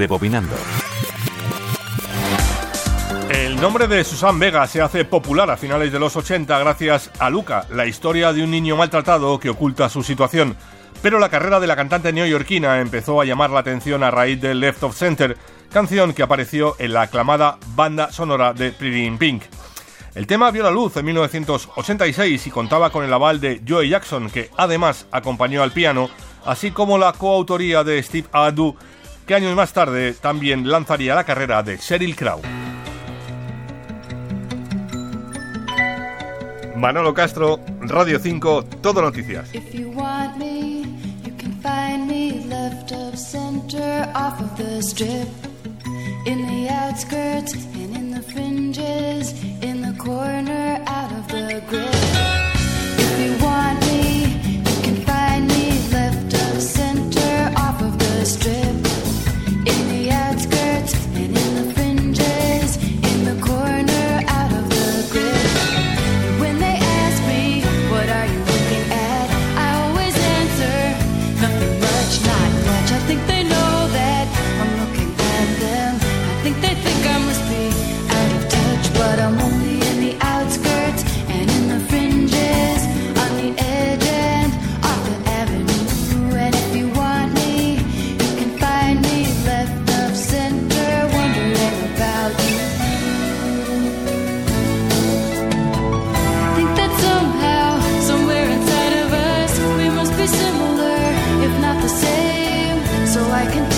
Rebobinando. El nombre de Susan Vega se hace popular a finales de los 80 gracias a Luca, la historia de un niño maltratado que oculta su situación. Pero la carrera de la cantante neoyorquina empezó a llamar la atención a raíz de Left of Center, canción que apareció en la aclamada banda sonora de Pretty in Pink. El tema vio la luz en 1986 y contaba con el aval de Joey Jackson, que además acompañó al piano, así como la coautoría de Steve Adu, que años más tarde también lanzaría la carrera de Sheryl Crow. Manolo Castro, Radio 5, Todo Noticias. in the outskirts I can